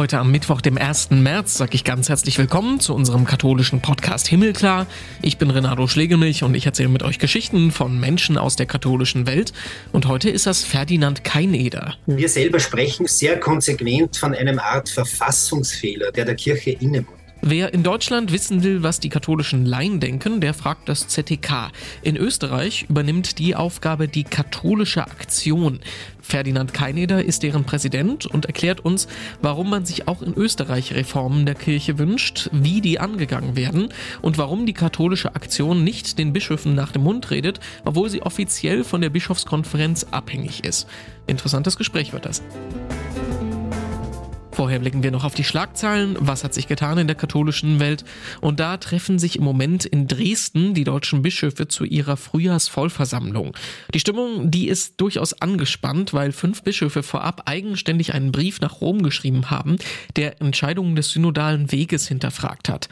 Heute am Mittwoch, dem 1. März, sage ich ganz herzlich willkommen zu unserem katholischen Podcast Himmelklar. Ich bin Renato Schlegelmilch und ich erzähle mit euch Geschichten von Menschen aus der katholischen Welt. Und heute ist das Ferdinand Keineder. Wir selber sprechen sehr konsequent von einem Art Verfassungsfehler, der der Kirche innewohnt. Wer in Deutschland wissen will, was die katholischen Laien denken, der fragt das ZTK. In Österreich übernimmt die Aufgabe die katholische Aktion. Ferdinand Keineder ist deren Präsident und erklärt uns, warum man sich auch in Österreich Reformen der Kirche wünscht, wie die angegangen werden und warum die katholische Aktion nicht den Bischöfen nach dem Mund redet, obwohl sie offiziell von der Bischofskonferenz abhängig ist. Interessantes Gespräch wird das. Vorher blicken wir noch auf die Schlagzeilen. Was hat sich getan in der katholischen Welt? Und da treffen sich im Moment in Dresden die deutschen Bischöfe zu ihrer Frühjahrsvollversammlung. Die Stimmung, die ist durchaus angespannt, weil fünf Bischöfe vorab eigenständig einen Brief nach Rom geschrieben haben, der Entscheidungen des synodalen Weges hinterfragt hat.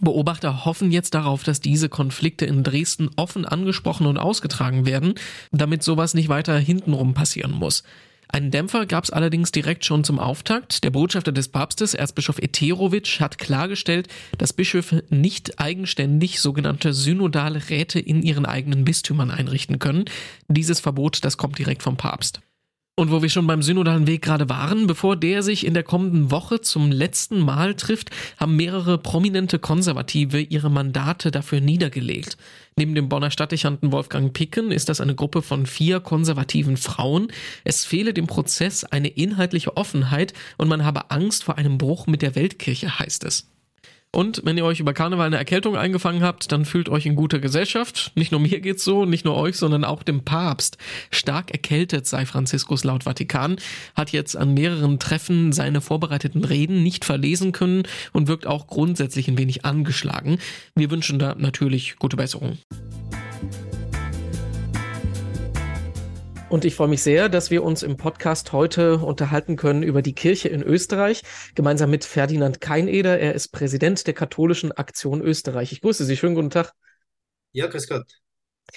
Beobachter hoffen jetzt darauf, dass diese Konflikte in Dresden offen angesprochen und ausgetragen werden, damit sowas nicht weiter hintenrum passieren muss. Einen Dämpfer gab es allerdings direkt schon zum Auftakt. Der Botschafter des Papstes, Erzbischof Eterovic, hat klargestellt, dass Bischöfe nicht eigenständig sogenannte synodale Räte in ihren eigenen Bistümern einrichten können. Dieses Verbot, das kommt direkt vom Papst. Und wo wir schon beim synodalen Weg gerade waren, bevor der sich in der kommenden Woche zum letzten Mal trifft, haben mehrere prominente Konservative ihre Mandate dafür niedergelegt. Neben dem Bonner Stadtdechanten Wolfgang Picken ist das eine Gruppe von vier konservativen Frauen. Es fehle dem Prozess eine inhaltliche Offenheit und man habe Angst vor einem Bruch mit der Weltkirche, heißt es. Und wenn ihr euch über Karneval eine Erkältung eingefangen habt, dann fühlt euch in guter Gesellschaft. Nicht nur mir geht's so, nicht nur euch, sondern auch dem Papst. Stark erkältet sei Franziskus laut Vatikan, hat jetzt an mehreren Treffen seine vorbereiteten Reden nicht verlesen können und wirkt auch grundsätzlich ein wenig angeschlagen. Wir wünschen da natürlich gute Besserung. Und ich freue mich sehr, dass wir uns im Podcast heute unterhalten können über die Kirche in Österreich, gemeinsam mit Ferdinand Keineder. Er ist Präsident der Katholischen Aktion Österreich. Ich grüße Sie. Schönen guten Tag. Ja, grüß Gott.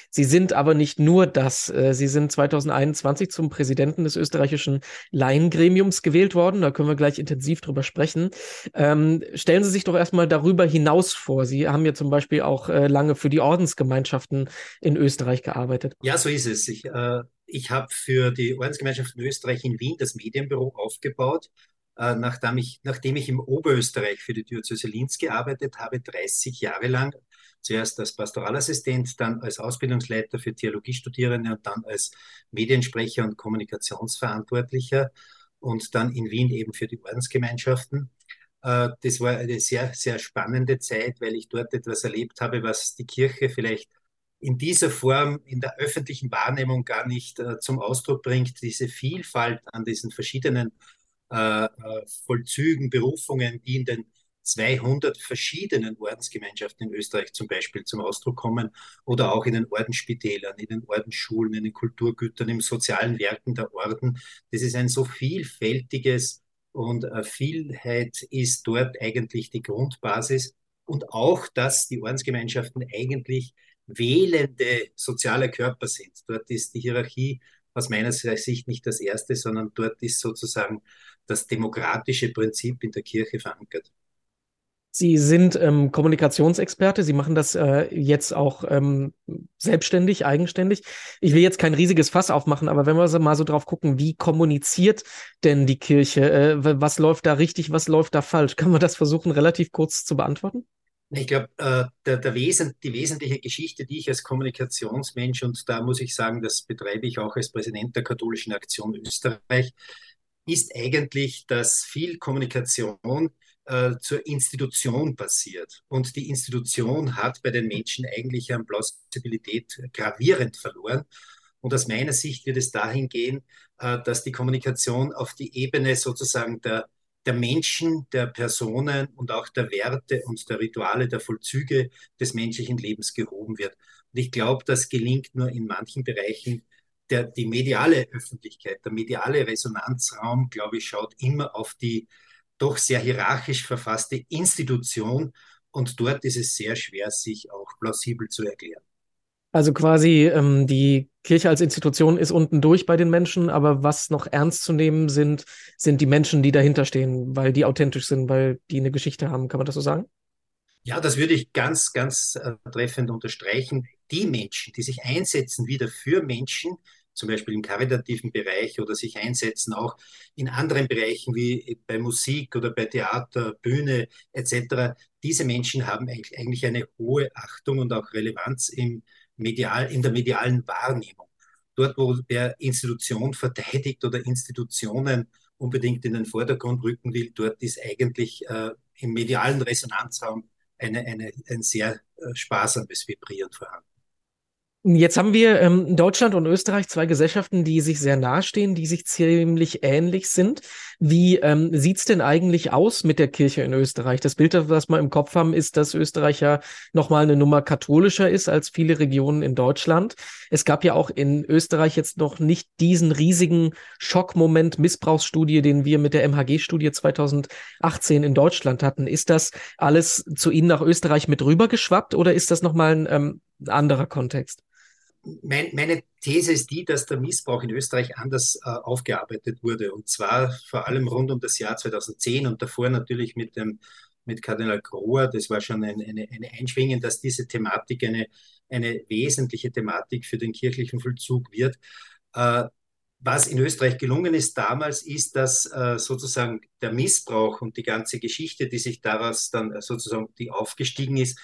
Sie sind aber nicht nur das. Äh, Sie sind 2021 zum Präsidenten des österreichischen Laiengremiums gewählt worden. Da können wir gleich intensiv drüber sprechen. Ähm, stellen Sie sich doch erstmal darüber hinaus vor. Sie haben ja zum Beispiel auch äh, lange für die Ordensgemeinschaften in Österreich gearbeitet. Ja, so ist es. Ich, äh, ich habe für die Ordensgemeinschaft in Österreich in Wien das Medienbüro aufgebaut, äh, nachdem, ich, nachdem ich im Oberösterreich für die Diözese Linz gearbeitet habe, 30 Jahre lang. Zuerst als Pastoralassistent, dann als Ausbildungsleiter für Theologiestudierende und dann als Mediensprecher und Kommunikationsverantwortlicher und dann in Wien eben für die Ordensgemeinschaften. Äh, das war eine sehr, sehr spannende Zeit, weil ich dort etwas erlebt habe, was die Kirche vielleicht in dieser Form in der öffentlichen Wahrnehmung gar nicht äh, zum Ausdruck bringt, diese Vielfalt an diesen verschiedenen äh, äh Vollzügen, Berufungen, die in den 200 verschiedenen Ordensgemeinschaften in Österreich zum Beispiel zum Ausdruck kommen oder auch in den Ordensspitälern, in den Ordensschulen, in den Kulturgütern, im sozialen Werken der Orden. Das ist ein so vielfältiges und äh, Vielheit ist dort eigentlich die Grundbasis und auch, dass die Ordensgemeinschaften eigentlich wählende soziale Körper sind. Dort ist die Hierarchie aus meiner Sicht nicht das erste, sondern dort ist sozusagen das demokratische Prinzip in der Kirche verankert. Sie sind ähm, Kommunikationsexperte. Sie machen das äh, jetzt auch ähm, selbstständig, eigenständig. Ich will jetzt kein riesiges Fass aufmachen, aber wenn wir so mal so drauf gucken, wie kommuniziert denn die Kirche? Äh, was läuft da richtig, was läuft da falsch? Kann man das versuchen, relativ kurz zu beantworten? Ich glaube, äh, der, der Wesen, die wesentliche Geschichte, die ich als Kommunikationsmensch, und da muss ich sagen, das betreibe ich auch als Präsident der Katholischen Aktion Österreich, ist eigentlich, dass viel Kommunikation äh, zur Institution passiert. Und die Institution hat bei den Menschen eigentlich an Plausibilität gravierend verloren. Und aus meiner Sicht wird es dahin gehen, äh, dass die Kommunikation auf die Ebene sozusagen der der Menschen, der Personen und auch der Werte und der Rituale, der Vollzüge des menschlichen Lebens gehoben wird. Und ich glaube, das gelingt nur in manchen Bereichen. Der, die mediale Öffentlichkeit, der mediale Resonanzraum, glaube ich, schaut immer auf die doch sehr hierarchisch verfasste Institution und dort ist es sehr schwer, sich auch plausibel zu erklären. Also quasi ähm, die Kirche als Institution ist unten durch bei den Menschen, aber was noch ernst zu nehmen sind, sind die Menschen, die dahinter stehen, weil die authentisch sind, weil die eine Geschichte haben. Kann man das so sagen? Ja, das würde ich ganz, ganz äh, treffend unterstreichen. Die Menschen, die sich einsetzen wieder für Menschen, zum Beispiel im karitativen Bereich oder sich einsetzen auch in anderen Bereichen wie bei Musik oder bei Theater, Bühne etc. Diese Menschen haben eigentlich eine hohe Achtung und auch Relevanz im medial, in der medialen Wahrnehmung. Dort, wo der Institution verteidigt oder Institutionen unbedingt in den Vordergrund rücken will, dort ist eigentlich äh, im medialen Resonanzraum eine, eine, ein sehr äh, sparsames Vibrieren vorhanden. Jetzt haben wir ähm, Deutschland und Österreich zwei Gesellschaften, die sich sehr nahestehen, die sich ziemlich ähnlich sind. Wie ähm, sieht's denn eigentlich aus mit der Kirche in Österreich? Das Bild, das wir im Kopf haben, ist, dass Österreich ja nochmal eine Nummer katholischer ist als viele Regionen in Deutschland. Es gab ja auch in Österreich jetzt noch nicht diesen riesigen Schockmoment Missbrauchsstudie, den wir mit der MHG-Studie 2018 in Deutschland hatten. Ist das alles zu Ihnen nach Österreich mit rübergeschwappt oder ist das nochmal ein ähm, anderer Kontext? Mein, meine These ist die, dass der Missbrauch in Österreich anders äh, aufgearbeitet wurde. Und zwar vor allem rund um das Jahr 2010 und davor natürlich mit dem mit Kardinal Grohr. Das war schon ein, eine, eine Einschwingen, dass diese Thematik eine, eine wesentliche Thematik für den kirchlichen Vollzug wird. Äh, was in Österreich gelungen ist damals, ist, dass äh, sozusagen der Missbrauch und die ganze Geschichte, die sich daraus dann äh, sozusagen, die aufgestiegen ist,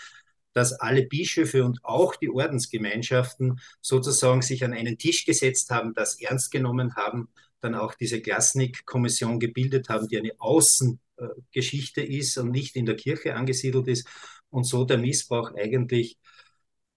dass alle Bischöfe und auch die Ordensgemeinschaften sozusagen sich an einen Tisch gesetzt haben, das ernst genommen haben, dann auch diese Glasnik-Kommission gebildet haben, die eine Außengeschichte ist und nicht in der Kirche angesiedelt ist und so der Missbrauch eigentlich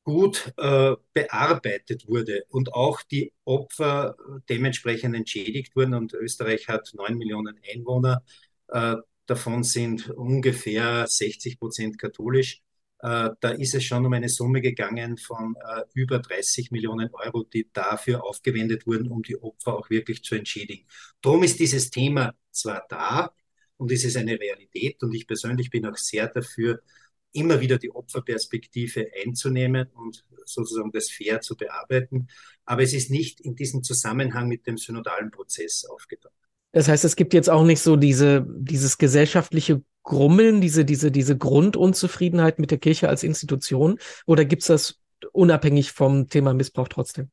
gut äh, bearbeitet wurde und auch die Opfer dementsprechend entschädigt wurden. Und Österreich hat neun Millionen Einwohner, äh, davon sind ungefähr 60 Prozent katholisch. Äh, da ist es schon um eine Summe gegangen von äh, über 30 Millionen Euro, die dafür aufgewendet wurden, um die Opfer auch wirklich zu entschädigen. Darum ist dieses Thema zwar da und es ist eine Realität und ich persönlich bin auch sehr dafür, immer wieder die Opferperspektive einzunehmen und sozusagen das fair zu bearbeiten. Aber es ist nicht in diesem Zusammenhang mit dem synodalen Prozess aufgetaucht. Das heißt, es gibt jetzt auch nicht so diese, dieses gesellschaftliche Grummeln, diese, diese, diese Grundunzufriedenheit mit der Kirche als Institution? Oder gibt es das unabhängig vom Thema Missbrauch trotzdem?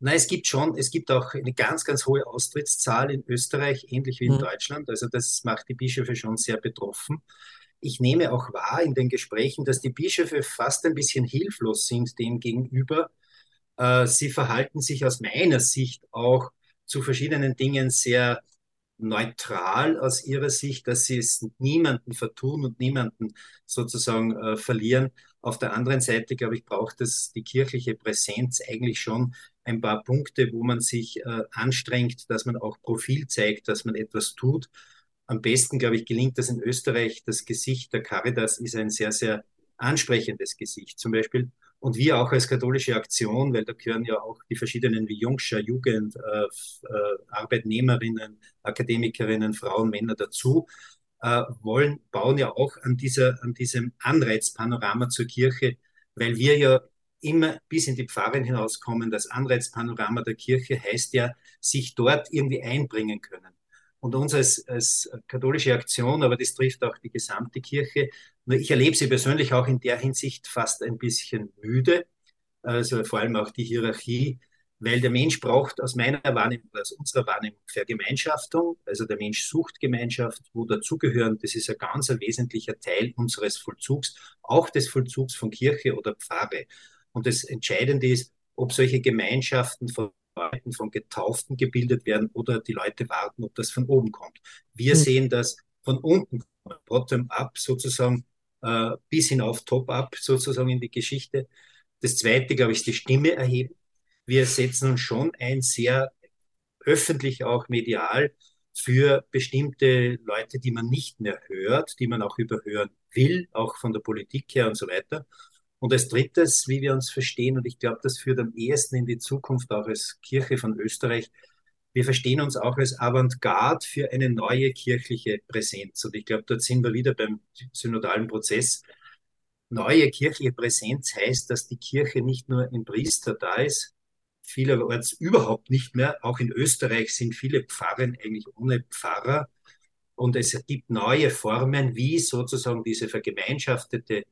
Nein, es gibt schon, es gibt auch eine ganz, ganz hohe Austrittszahl in Österreich, ähnlich wie in mhm. Deutschland. Also das macht die Bischöfe schon sehr betroffen. Ich nehme auch wahr in den Gesprächen, dass die Bischöfe fast ein bisschen hilflos sind dem gegenüber. Äh, sie verhalten sich aus meiner Sicht auch zu verschiedenen Dingen sehr neutral aus ihrer Sicht, dass sie es niemanden vertun und niemanden sozusagen äh, verlieren. Auf der anderen Seite, glaube ich, braucht es die kirchliche Präsenz eigentlich schon ein paar Punkte, wo man sich äh, anstrengt, dass man auch Profil zeigt, dass man etwas tut. Am besten, glaube ich, gelingt das in Österreich. Das Gesicht der Caritas ist ein sehr, sehr ansprechendes Gesicht. Zum Beispiel und wir auch als katholische Aktion, weil da gehören ja auch die verschiedenen wie Jungscher, Jugend, äh, äh, Arbeitnehmerinnen, Akademikerinnen, Frauen, Männer dazu, äh, wollen, bauen ja auch an, dieser, an diesem Anreizpanorama zur Kirche, weil wir ja immer bis in die Pfarren hinauskommen. Das Anreizpanorama der Kirche heißt ja, sich dort irgendwie einbringen können. Und uns als, als katholische Aktion, aber das trifft auch die gesamte Kirche, ich erlebe sie persönlich auch in der Hinsicht fast ein bisschen müde, also vor allem auch die Hierarchie, weil der Mensch braucht aus meiner Wahrnehmung, aus unserer Wahrnehmung Vergemeinschaftung. Also der Mensch sucht Gemeinschaft, wo dazugehören. Das ist ein ganz ein wesentlicher Teil unseres Vollzugs, auch des Vollzugs von Kirche oder Pfarre. Und das Entscheidende ist, ob solche Gemeinschaften von Leuten, von Getauften gebildet werden oder die Leute warten, ob das von oben kommt. Wir mhm. sehen das von unten, bottom-up sozusagen, äh, bis hinauf top-up sozusagen in die Geschichte. Das zweite, glaube ich, ist die Stimme erheben. Wir setzen uns schon ein, sehr öffentlich auch medial für bestimmte Leute, die man nicht mehr hört, die man auch überhören will, auch von der Politik her und so weiter. Und als drittes, wie wir uns verstehen, und ich glaube, das führt am ehesten in die Zukunft auch als Kirche von Österreich, wir verstehen uns auch als Avantgarde für eine neue kirchliche Präsenz. Und ich glaube, dort sind wir wieder beim synodalen Prozess. Neue kirchliche Präsenz heißt, dass die Kirche nicht nur im Priester da ist, vielerorts überhaupt nicht mehr. Auch in Österreich sind viele Pfarren eigentlich ohne Pfarrer. Und es gibt neue Formen, wie sozusagen diese vergemeinschaftete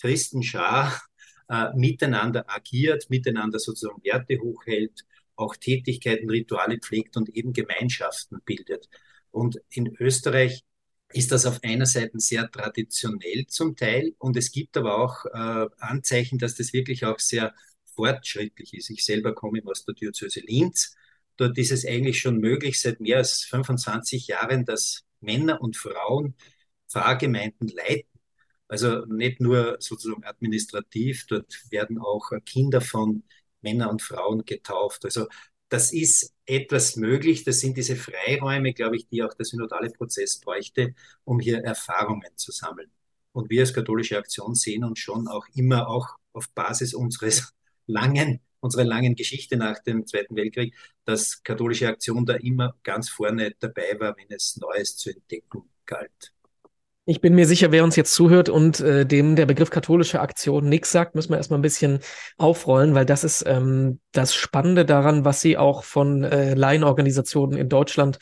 Christenschar äh, miteinander agiert, miteinander sozusagen Werte hochhält, auch Tätigkeiten, Rituale pflegt und eben Gemeinschaften bildet. Und in Österreich ist das auf einer Seite sehr traditionell zum Teil und es gibt aber auch äh, Anzeichen, dass das wirklich auch sehr fortschrittlich ist. Ich selber komme aus der Diözese Linz. Dort ist es eigentlich schon möglich seit mehr als 25 Jahren, dass Männer und Frauen Pfarrgemeinden leiten. Also nicht nur sozusagen administrativ, dort werden auch Kinder von Männern und Frauen getauft. Also das ist etwas möglich. Das sind diese Freiräume, glaube ich, die auch der synodale Prozess bräuchte, um hier Erfahrungen zu sammeln. Und wir als katholische Aktion sehen uns schon auch immer auch auf Basis unseres langen, unserer langen Geschichte nach dem Zweiten Weltkrieg, dass katholische Aktion da immer ganz vorne dabei war, wenn es Neues zu entdecken galt. Ich bin mir sicher, wer uns jetzt zuhört und äh, dem der Begriff katholische Aktion nichts sagt, müssen wir erstmal ein bisschen aufrollen, weil das ist ähm, das Spannende daran, was sie auch von äh, Laienorganisationen in Deutschland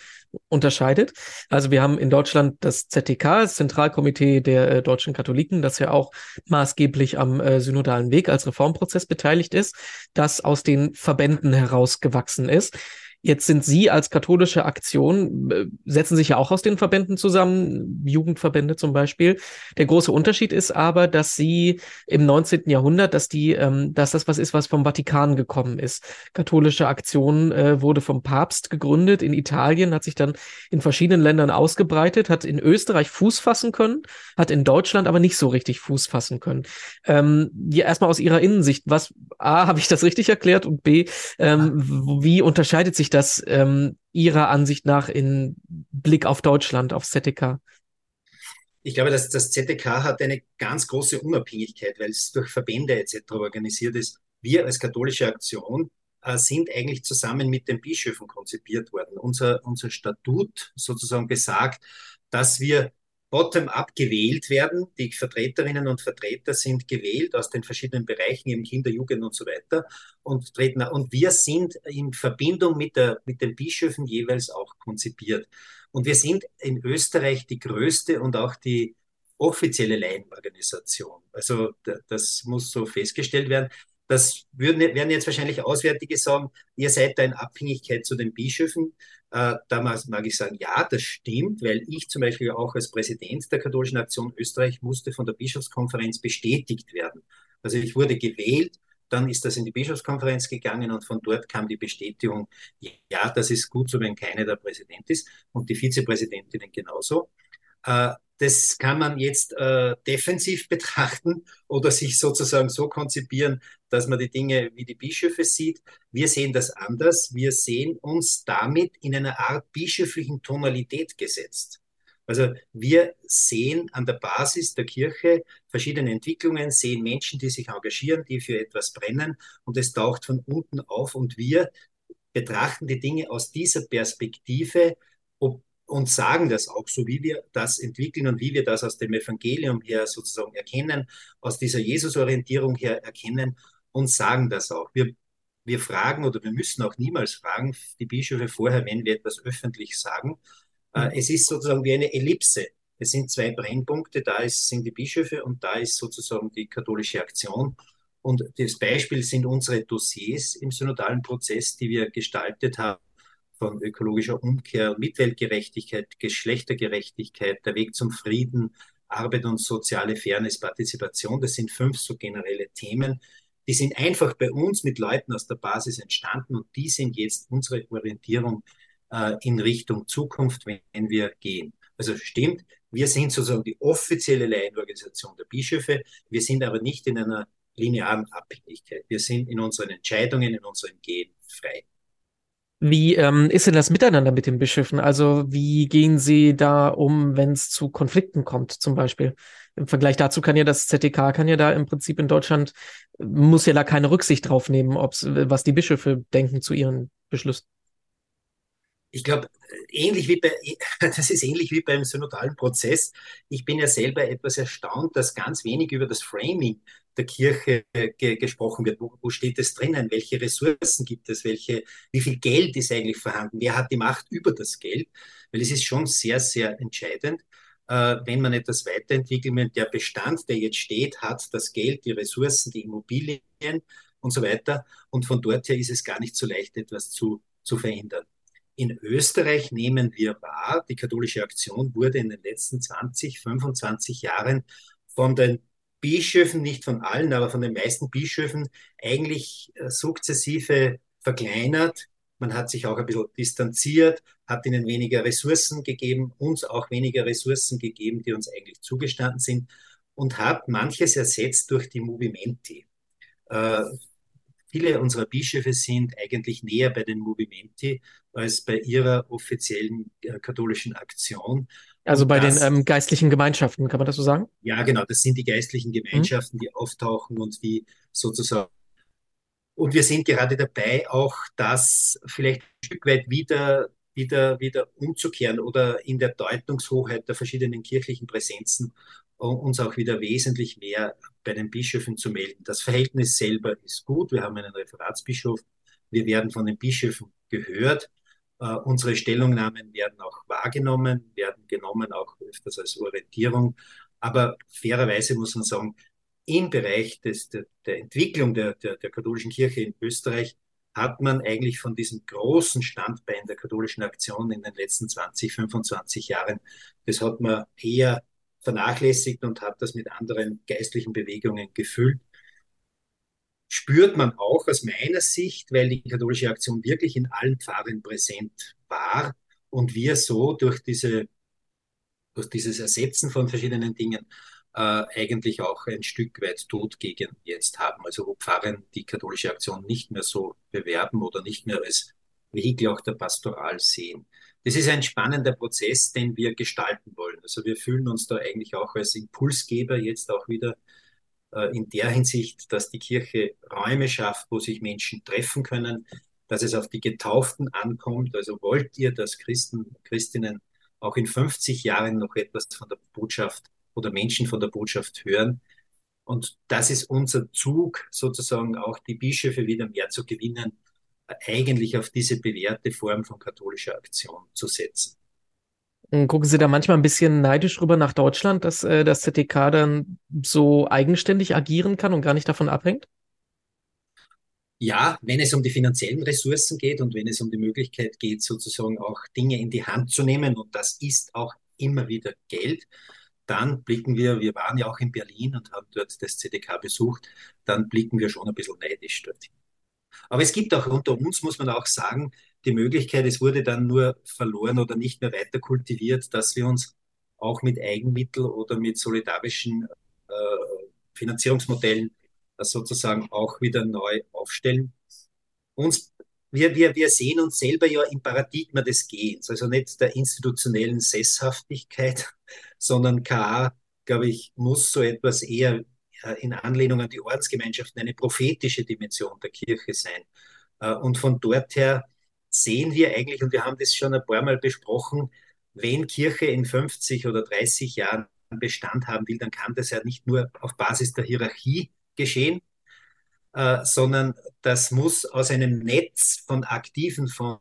unterscheidet. Also wir haben in Deutschland das ZTK, das Zentralkomitee der äh, deutschen Katholiken, das ja auch maßgeblich am äh, synodalen Weg als Reformprozess beteiligt ist, das aus den Verbänden herausgewachsen ist. Jetzt sind Sie als katholische Aktion, äh, setzen sich ja auch aus den Verbänden zusammen, Jugendverbände zum Beispiel. Der große Unterschied ist aber, dass Sie im 19. Jahrhundert, dass die, ähm, dass das was ist, was vom Vatikan gekommen ist. Katholische Aktion äh, wurde vom Papst gegründet in Italien, hat sich dann in verschiedenen Ländern ausgebreitet, hat in Österreich Fuß fassen können, hat in Deutschland aber nicht so richtig Fuß fassen können. Ähm, ja, erstmal aus Ihrer Innensicht, was, A, habe ich das richtig erklärt und B, ähm, wie unterscheidet sich das ähm, Ihrer Ansicht nach in Blick auf Deutschland, auf ZDK? Ich glaube, dass das ZDK hat eine ganz große Unabhängigkeit, weil es durch Verbände etc. organisiert ist. Wir als katholische Aktion äh, sind eigentlich zusammen mit den Bischöfen konzipiert worden. Unser, unser Statut sozusagen besagt, dass wir bottom-up gewählt werden. Die Vertreterinnen und Vertreter sind gewählt aus den verschiedenen Bereichen, eben Kinder, Jugend und so weiter und treten. Und wir sind in Verbindung mit, der, mit den Bischöfen jeweils auch konzipiert. Und wir sind in Österreich die größte und auch die offizielle Laienorganisation. Also das muss so festgestellt werden. Das würden, werden jetzt wahrscheinlich Auswärtige sagen, ihr seid da in Abhängigkeit zu den Bischöfen. Äh, da mag, mag, ich sagen, ja, das stimmt, weil ich zum Beispiel auch als Präsident der Katholischen Aktion Österreich musste von der Bischofskonferenz bestätigt werden. Also ich wurde gewählt, dann ist das in die Bischofskonferenz gegangen und von dort kam die Bestätigung, ja, das ist gut so, wenn keiner der Präsident ist und die Vizepräsidentinnen genauso. Äh, das kann man jetzt äh, defensiv betrachten oder sich sozusagen so konzipieren, dass man die Dinge wie die Bischöfe sieht. Wir sehen das anders. Wir sehen uns damit in einer Art bischöflichen Tonalität gesetzt. Also wir sehen an der Basis der Kirche verschiedene Entwicklungen, sehen Menschen, die sich engagieren, die für etwas brennen und es taucht von unten auf und wir betrachten die Dinge aus dieser Perspektive, ob und sagen das auch, so wie wir das entwickeln und wie wir das aus dem Evangelium her sozusagen erkennen, aus dieser Jesusorientierung her erkennen und sagen das auch. Wir, wir fragen oder wir müssen auch niemals fragen, die Bischöfe vorher, wenn wir etwas öffentlich sagen. Äh, mhm. Es ist sozusagen wie eine Ellipse. Es sind zwei Brennpunkte, da ist, sind die Bischöfe und da ist sozusagen die katholische Aktion. Und das Beispiel sind unsere Dossiers im synodalen Prozess, die wir gestaltet haben von ökologischer Umkehr, Mitweltgerechtigkeit, Geschlechtergerechtigkeit, der Weg zum Frieden, Arbeit und soziale Fairness, Partizipation. Das sind fünf so generelle Themen. Die sind einfach bei uns mit Leuten aus der Basis entstanden und die sind jetzt unsere Orientierung äh, in Richtung Zukunft, wenn wir gehen. Also stimmt, wir sind sozusagen die offizielle Laienorganisation der Bischöfe. Wir sind aber nicht in einer linearen Abhängigkeit. Wir sind in unseren Entscheidungen, in unserem Gehen frei. Wie ähm, ist denn das Miteinander mit den Bischöfen? Also wie gehen Sie da um, wenn es zu Konflikten kommt, zum Beispiel? Im Vergleich dazu kann ja das ZDK kann ja da im Prinzip in Deutschland muss ja da keine Rücksicht drauf nehmen, ob's, was die Bischöfe denken zu ihren Beschlüssen. Ich glaube, ähnlich wie bei, das ist ähnlich wie beim synodalen Prozess. Ich bin ja selber etwas erstaunt, dass ganz wenig über das Framing der Kirche ge gesprochen wird. Wo, wo, steht es drinnen? Welche Ressourcen gibt es? Welche, wie viel Geld ist eigentlich vorhanden? Wer hat die Macht über das Geld? Weil es ist schon sehr, sehr entscheidend, äh, wenn man etwas weiterentwickeln will. Der Bestand, der jetzt steht, hat das Geld, die Ressourcen, die Immobilien und so weiter. Und von dort her ist es gar nicht so leicht, etwas zu, zu verändern. In Österreich nehmen wir wahr, die katholische Aktion wurde in den letzten 20, 25 Jahren von den Bischöfen, nicht von allen, aber von den meisten Bischöfen eigentlich äh, sukzessive verkleinert. Man hat sich auch ein bisschen distanziert, hat ihnen weniger Ressourcen gegeben, uns auch weniger Ressourcen gegeben, die uns eigentlich zugestanden sind und hat manches ersetzt durch die Movimenti. Äh, viele unserer Bischöfe sind eigentlich näher bei den Movimenti als bei ihrer offiziellen äh, katholischen Aktion. Also bei das, den ähm, geistlichen Gemeinschaften, kann man das so sagen? Ja, genau, das sind die geistlichen Gemeinschaften, mhm. die auftauchen und die sozusagen. Und wir sind gerade dabei, auch das vielleicht ein Stück weit wieder, wieder, wieder umzukehren oder in der Deutungshoheit der verschiedenen kirchlichen Präsenzen uns auch wieder wesentlich mehr bei den Bischöfen zu melden. Das Verhältnis selber ist gut. Wir haben einen Referatsbischof. Wir werden von den Bischöfen gehört. Uh, unsere Stellungnahmen werden auch wahrgenommen, werden genommen auch öfters als Orientierung. Aber fairerweise muss man sagen, im Bereich des, der, der Entwicklung der, der, der katholischen Kirche in Österreich hat man eigentlich von diesem großen Standbein der katholischen Aktion in den letzten 20, 25 Jahren, das hat man eher vernachlässigt und hat das mit anderen geistlichen Bewegungen gefüllt. Spürt man auch aus meiner Sicht, weil die katholische Aktion wirklich in allen Pfarren präsent war und wir so durch, diese, durch dieses Ersetzen von verschiedenen Dingen äh, eigentlich auch ein Stück weit tot gegen jetzt haben. Also wo Pfarren die katholische Aktion nicht mehr so bewerben oder nicht mehr als Vehikel auch der Pastoral sehen das ist ein spannender Prozess, den wir gestalten wollen. Also wir fühlen uns da eigentlich auch als Impulsgeber jetzt auch wieder in der Hinsicht, dass die Kirche Räume schafft, wo sich Menschen treffen können, dass es auf die Getauften ankommt. Also wollt ihr, dass Christen, Christinnen auch in 50 Jahren noch etwas von der Botschaft oder Menschen von der Botschaft hören? Und das ist unser Zug, sozusagen auch die Bischöfe wieder mehr zu gewinnen, eigentlich auf diese bewährte Form von katholischer Aktion zu setzen. Gucken Sie da manchmal ein bisschen neidisch rüber nach Deutschland, dass äh, das ZDK dann so eigenständig agieren kann und gar nicht davon abhängt? Ja, wenn es um die finanziellen Ressourcen geht und wenn es um die Möglichkeit geht, sozusagen auch Dinge in die Hand zu nehmen, und das ist auch immer wieder Geld, dann blicken wir, wir waren ja auch in Berlin und haben dort das ZDK besucht, dann blicken wir schon ein bisschen neidisch dorthin. Aber es gibt auch unter uns, muss man auch sagen, die Möglichkeit, es wurde dann nur verloren oder nicht mehr weiter kultiviert, dass wir uns auch mit Eigenmitteln oder mit solidarischen äh, Finanzierungsmodellen äh, sozusagen auch wieder neu aufstellen. Uns, wir, wir, wir sehen uns selber ja im Paradigma des Gehens, also nicht der institutionellen Sesshaftigkeit, sondern KA, glaube ich, muss so etwas eher äh, in Anlehnung an die Ortsgemeinschaften eine prophetische Dimension der Kirche sein. Äh, und von dort her sehen wir eigentlich, und wir haben das schon ein paar Mal besprochen, wenn Kirche in 50 oder 30 Jahren Bestand haben will, dann kann das ja nicht nur auf Basis der Hierarchie geschehen, äh, sondern das muss aus einem Netz von Aktiven, von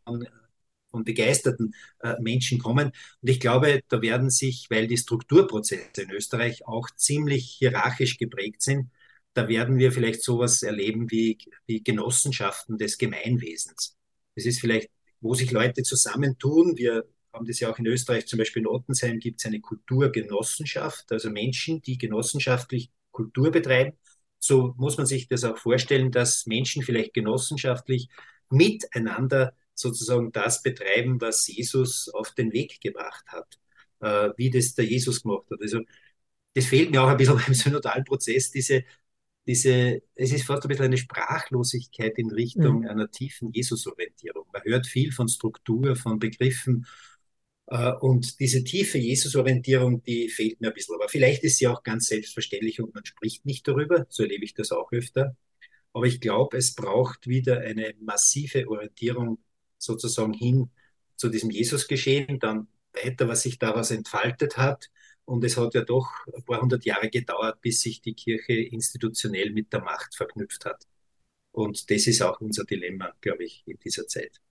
und begeisterten äh, Menschen kommen. Und ich glaube, da werden sich, weil die Strukturprozesse in Österreich auch ziemlich hierarchisch geprägt sind, da werden wir vielleicht sowas erleben wie, wie Genossenschaften des Gemeinwesens. Das ist vielleicht, wo sich Leute zusammentun. Wir haben das ja auch in Österreich, zum Beispiel in Ottensheim gibt es eine Kulturgenossenschaft, also Menschen, die genossenschaftlich Kultur betreiben. So muss man sich das auch vorstellen, dass Menschen vielleicht genossenschaftlich miteinander sozusagen das betreiben, was Jesus auf den Weg gebracht hat, äh, wie das der Jesus gemacht hat. Also das fehlt mir auch ein bisschen beim synodalen Prozess, diese, diese, es ist fast ein bisschen eine Sprachlosigkeit in Richtung mhm. einer tiefen Jesus-Orientierung. Man hört viel von Struktur, von Begriffen, äh, und diese tiefe Jesus-Orientierung, die fehlt mir ein bisschen. Aber vielleicht ist sie auch ganz selbstverständlich und man spricht nicht darüber. So erlebe ich das auch öfter. Aber ich glaube, es braucht wieder eine massive Orientierung sozusagen hin zu diesem Jesus-Geschehen, dann weiter, was sich daraus entfaltet hat. Und es hat ja doch ein paar hundert Jahre gedauert, bis sich die Kirche institutionell mit der Macht verknüpft hat. Und das ist auch unser Dilemma, glaube ich, in dieser Zeit.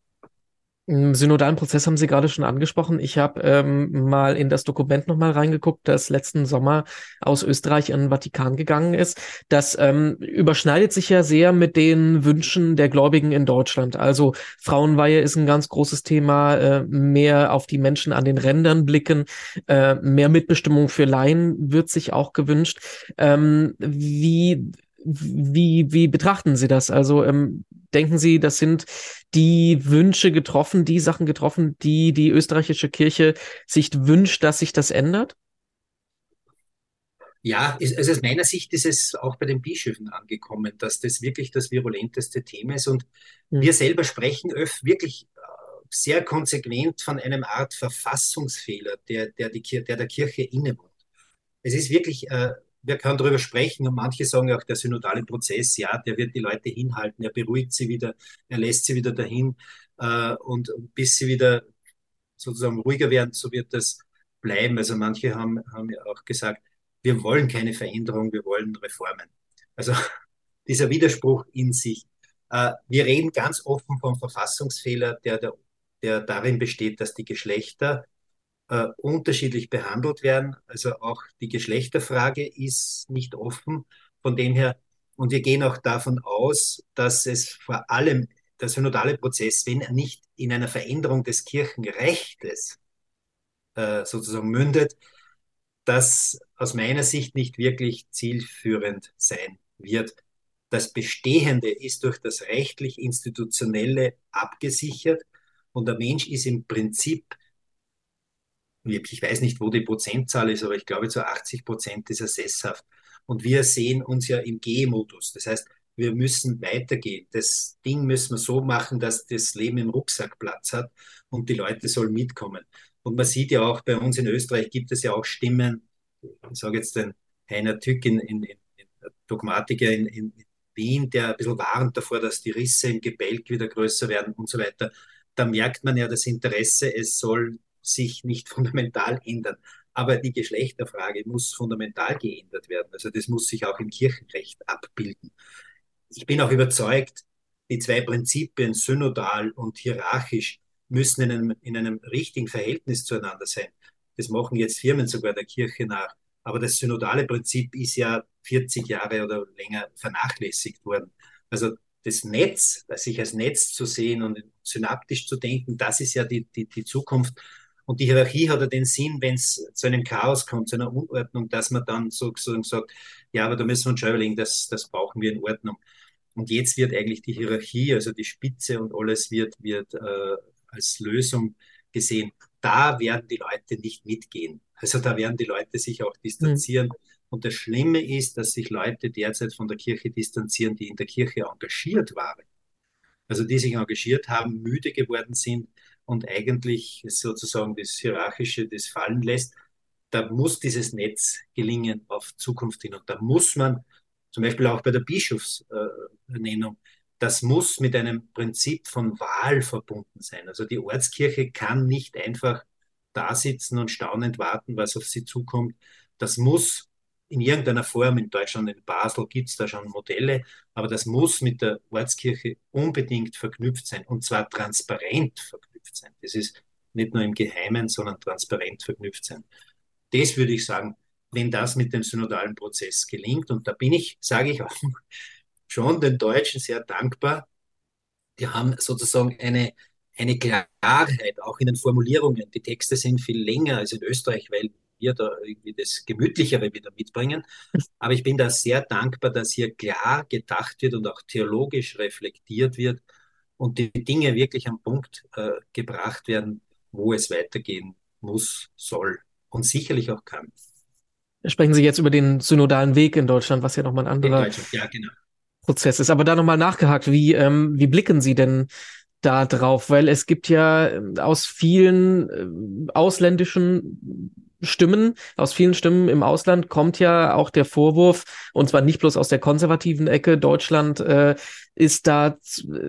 Synodalen Prozess haben Sie gerade schon angesprochen. Ich habe ähm, mal in das Dokument nochmal reingeguckt, das letzten Sommer aus Österreich in den Vatikan gegangen ist. Das ähm, überschneidet sich ja sehr mit den Wünschen der Gläubigen in Deutschland. Also Frauenweihe ist ein ganz großes Thema, äh, mehr auf die Menschen an den Rändern blicken, äh, mehr Mitbestimmung für Laien wird sich auch gewünscht. Ähm, wie wie, wie betrachten Sie das? Also ähm, denken Sie, das sind die Wünsche getroffen, die Sachen getroffen, die die österreichische Kirche sich wünscht, dass sich das ändert? Ja, also aus meiner Sicht ist es auch bei den Bischöfen angekommen, dass das wirklich das virulenteste Thema ist. Und mhm. wir selber sprechen öf wirklich äh, sehr konsequent von einem Art Verfassungsfehler, der, der, die, der der Kirche innewohnt. Es ist wirklich äh, wir können darüber sprechen und manche sagen auch, der synodale Prozess, ja, der wird die Leute hinhalten, er beruhigt sie wieder, er lässt sie wieder dahin äh, und bis sie wieder sozusagen ruhiger werden, so wird das bleiben. Also manche haben, haben ja auch gesagt, wir wollen keine Veränderung, wir wollen Reformen. Also dieser Widerspruch in sich. Äh, wir reden ganz offen vom Verfassungsfehler, der, der, der darin besteht, dass die Geschlechter äh, unterschiedlich behandelt werden. Also auch die Geschlechterfrage ist nicht offen. Von dem her, und wir gehen auch davon aus, dass es vor allem der synodale Prozess, wenn er nicht in einer Veränderung des Kirchenrechtes äh, sozusagen mündet, das aus meiner Sicht nicht wirklich zielführend sein wird. Das Bestehende ist durch das rechtlich-institutionelle abgesichert und der Mensch ist im Prinzip ich weiß nicht, wo die Prozentzahl ist, aber ich glaube, zu 80 Prozent ist er sesshaft. Und wir sehen uns ja im G-Modus. Das heißt, wir müssen weitergehen. Das Ding müssen wir so machen, dass das Leben im Rucksack Platz hat und die Leute sollen mitkommen. Und man sieht ja auch, bei uns in Österreich gibt es ja auch Stimmen, ich sage jetzt den Heiner Tück in, in, in Dogmatiker in, in, Wien, der ein bisschen warnt davor, dass die Risse im Gebälk wieder größer werden und so weiter. Da merkt man ja das Interesse, es soll sich nicht fundamental ändern. Aber die Geschlechterfrage muss fundamental geändert werden. Also das muss sich auch im Kirchenrecht abbilden. Ich bin auch überzeugt, die zwei Prinzipien, synodal und hierarchisch, müssen in einem, in einem richtigen Verhältnis zueinander sein. Das machen jetzt Firmen sogar der Kirche nach. Aber das synodale Prinzip ist ja 40 Jahre oder länger vernachlässigt worden. Also das Netz, sich als Netz zu sehen und synaptisch zu denken, das ist ja die, die, die Zukunft. Und die Hierarchie hat ja den Sinn, wenn es zu einem Chaos kommt, zu einer Unordnung, dass man dann sozusagen sagt, ja, aber da müssen wir uns schon überlegen, das, das brauchen wir in Ordnung. Und jetzt wird eigentlich die Hierarchie, also die Spitze und alles wird, wird äh, als Lösung gesehen. Da werden die Leute nicht mitgehen. Also da werden die Leute sich auch distanzieren. Mhm. Und das Schlimme ist, dass sich Leute derzeit von der Kirche distanzieren, die in der Kirche engagiert waren. Also die sich engagiert haben, müde geworden sind, und eigentlich sozusagen das Hierarchische das fallen lässt, da muss dieses Netz gelingen auf Zukunft hin. Und da muss man, zum Beispiel auch bei der Bischofsernennung, das muss mit einem Prinzip von Wahl verbunden sein. Also die Ortskirche kann nicht einfach da sitzen und staunend warten, was auf sie zukommt. Das muss in irgendeiner Form, in Deutschland, in Basel gibt es da schon Modelle, aber das muss mit der Ortskirche unbedingt verknüpft sein und zwar transparent verknüpft verknüpft sein. Das ist nicht nur im Geheimen, sondern transparent verknüpft sein. Das würde ich sagen, wenn das mit dem synodalen Prozess gelingt, und da bin ich, sage ich auch, schon den Deutschen sehr dankbar. Die haben sozusagen eine, eine Klarheit auch in den Formulierungen. Die Texte sind viel länger als in Österreich, weil wir da irgendwie das Gemütlichere wieder mitbringen. Aber ich bin da sehr dankbar, dass hier klar gedacht wird und auch theologisch reflektiert wird und die Dinge wirklich am Punkt äh, gebracht werden, wo es weitergehen muss, soll und sicherlich auch kann. Sprechen Sie jetzt über den synodalen Weg in Deutschland, was ja nochmal ein anderer ja, genau. Prozess ist. Aber da nochmal nachgehakt, wie, ähm, wie blicken Sie denn da drauf? Weil es gibt ja äh, aus vielen äh, ausländischen Stimmen, aus vielen Stimmen im Ausland kommt ja auch der Vorwurf, und zwar nicht bloß aus der konservativen Ecke, Deutschland äh, ist da,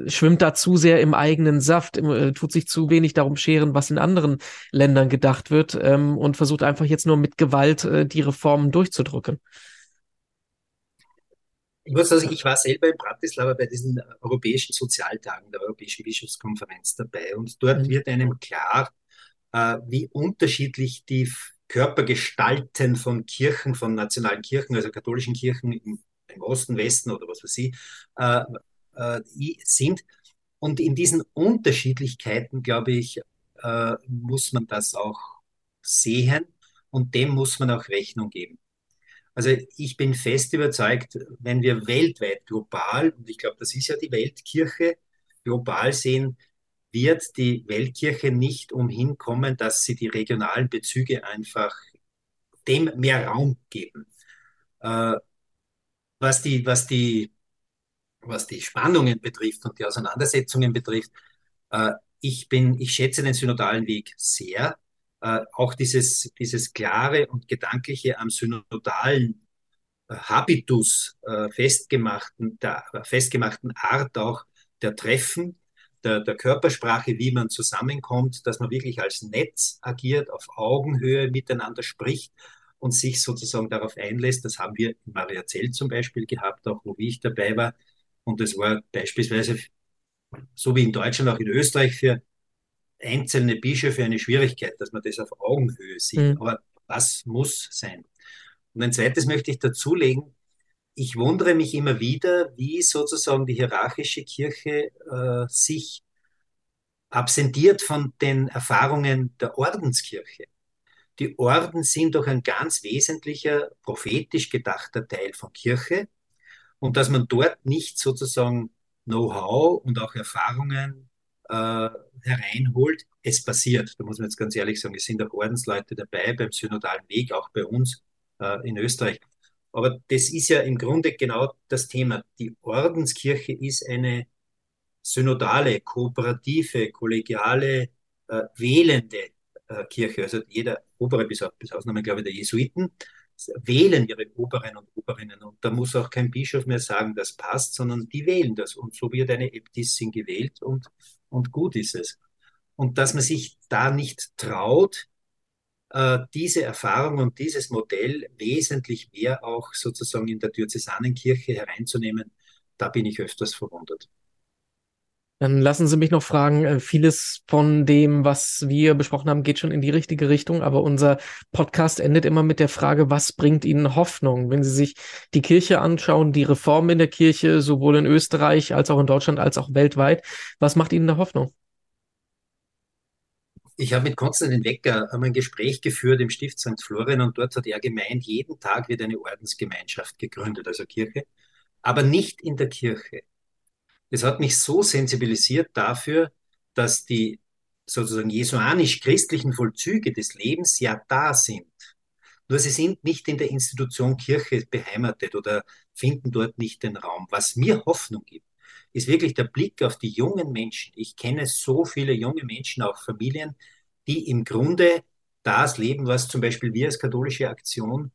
schwimmt da zu sehr im eigenen Saft, äh, tut sich zu wenig darum scheren, was in anderen Ländern gedacht wird ähm, und versucht einfach jetzt nur mit Gewalt äh, die Reformen durchzudrücken. Ich muss sagen, ich war selber in Bratislava bei diesen europäischen Sozialtagen der Europäischen Bischofskonferenz dabei und dort mhm. wird einem klar, äh, wie unterschiedlich die Körpergestalten von Kirchen, von nationalen Kirchen, also katholischen Kirchen im, Osten, Westen oder was weiß ich, äh, äh, sind. Und in diesen Unterschiedlichkeiten, glaube ich, äh, muss man das auch sehen und dem muss man auch Rechnung geben. Also ich bin fest überzeugt, wenn wir weltweit global, und ich glaube, das ist ja die Weltkirche, global sehen, wird die Weltkirche nicht umhin kommen, dass sie die regionalen Bezüge einfach dem mehr Raum geben. Äh, was, die, was, die, was die Spannungen betrifft und die Auseinandersetzungen betrifft, äh, ich, bin, ich schätze den synodalen Weg sehr. Äh, auch dieses, dieses klare und gedankliche am synodalen äh, Habitus äh, festgemachten, der festgemachten Art auch der Treffen, der, der Körpersprache, wie man zusammenkommt, dass man wirklich als Netz agiert, auf Augenhöhe miteinander spricht und sich sozusagen darauf einlässt. Das haben wir in Mariazell zum Beispiel gehabt, auch wo ich dabei war. Und das war beispielsweise, so wie in Deutschland, auch in Österreich für einzelne Bischöfe eine Schwierigkeit, dass man das auf Augenhöhe sieht. Mhm. Aber was muss sein? Und ein zweites möchte ich dazulegen, ich wundere mich immer wieder, wie sozusagen die hierarchische Kirche äh, sich absentiert von den Erfahrungen der Ordenskirche. Die Orden sind doch ein ganz wesentlicher, prophetisch gedachter Teil von Kirche und dass man dort nicht sozusagen Know-how und auch Erfahrungen äh, hereinholt, es passiert. Da muss man jetzt ganz ehrlich sagen, es sind auch Ordensleute dabei beim synodalen Weg, auch bei uns äh, in Österreich. Aber das ist ja im Grunde genau das Thema. Die Ordenskirche ist eine synodale, kooperative, kollegiale, äh, wählende äh, Kirche. Also jeder Obere, bis, auf, bis Ausnahme, glaube ich, der Jesuiten, wählen ihre Oberen und Oberinnen. Und da muss auch kein Bischof mehr sagen, das passt, sondern die wählen das. Und so wird eine Äbtissin gewählt und, und gut ist es. Und dass man sich da nicht traut, diese Erfahrung und dieses Modell wesentlich mehr auch sozusagen in der Diözesanenkirche hereinzunehmen, da bin ich öfters verwundert. Dann lassen Sie mich noch fragen, äh, vieles von dem, was wir besprochen haben, geht schon in die richtige Richtung, aber unser Podcast endet immer mit der Frage, was bringt Ihnen Hoffnung? Wenn Sie sich die Kirche anschauen, die Reformen in der Kirche, sowohl in Österreich als auch in Deutschland als auch weltweit, was macht Ihnen da Hoffnung? Ich habe mit Konstantin Wecker ein Gespräch geführt im Stift St. Florian und dort hat er gemeint, jeden Tag wird eine Ordensgemeinschaft gegründet, also Kirche, aber nicht in der Kirche. Es hat mich so sensibilisiert dafür, dass die sozusagen jesuanisch-christlichen Vollzüge des Lebens ja da sind. Nur sie sind nicht in der Institution Kirche beheimatet oder finden dort nicht den Raum. Was mir Hoffnung gibt, ist wirklich der Blick auf die jungen Menschen. Ich kenne so viele junge Menschen, auch Familien, die im Grunde das leben, was zum Beispiel wir als katholische Aktion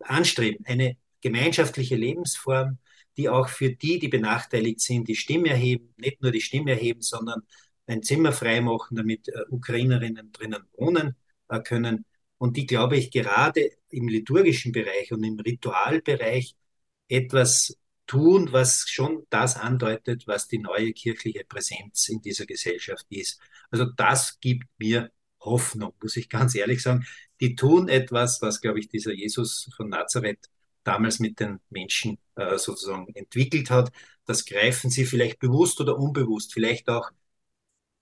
anstreben. Eine gemeinschaftliche Lebensform, die auch für die, die benachteiligt sind, die Stimme erheben, nicht nur die Stimme erheben, sondern ein Zimmer freimachen, damit äh, Ukrainerinnen drinnen wohnen äh, können. Und die, glaube ich, gerade im liturgischen Bereich und im Ritualbereich etwas tun, was schon das andeutet, was die neue kirchliche Präsenz in dieser Gesellschaft ist. Also das gibt mir Hoffnung, muss ich ganz ehrlich sagen. Die tun etwas, was, glaube ich, dieser Jesus von Nazareth damals mit den Menschen äh, sozusagen entwickelt hat. Das greifen sie vielleicht bewusst oder unbewusst, vielleicht auch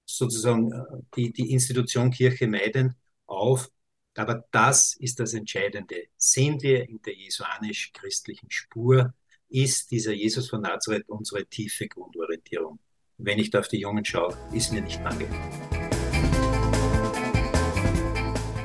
sozusagen äh, die, die Institution Kirche meiden auf. Aber das ist das Entscheidende. Sind wir in der jesuanisch-christlichen Spur? Ist dieser Jesus von Nazareth unsere tiefe Grundorientierung. Wenn ich da auf die Jungen schaue, ist mir nicht bange.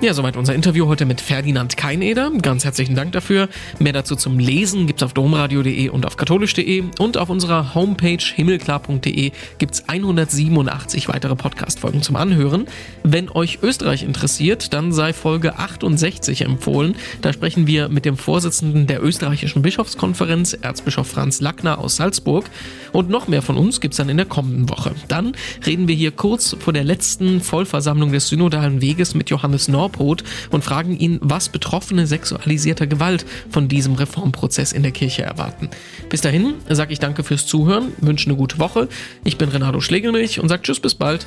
Ja, soweit unser Interview heute mit Ferdinand Keineder. Ganz herzlichen Dank dafür. Mehr dazu zum Lesen gibt's auf domradio.de und auf katholisch.de und auf unserer Homepage himmelklar.de gibt's 187 weitere Podcast-Folgen zum Anhören. Wenn euch Österreich interessiert, dann sei Folge 68 empfohlen. Da sprechen wir mit dem Vorsitzenden der österreichischen Bischofskonferenz, Erzbischof Franz Lackner aus Salzburg. Und noch mehr von uns gibt's dann in der kommenden Woche. Dann reden wir hier kurz vor der letzten Vollversammlung des Synodalen Weges mit Johannes Norb Vorbrot und fragen ihn, was Betroffene sexualisierter Gewalt von diesem Reformprozess in der Kirche erwarten. Bis dahin sage ich danke fürs Zuhören, wünsche eine gute Woche. Ich bin Renato Schlegelmilch und sage Tschüss, bis bald.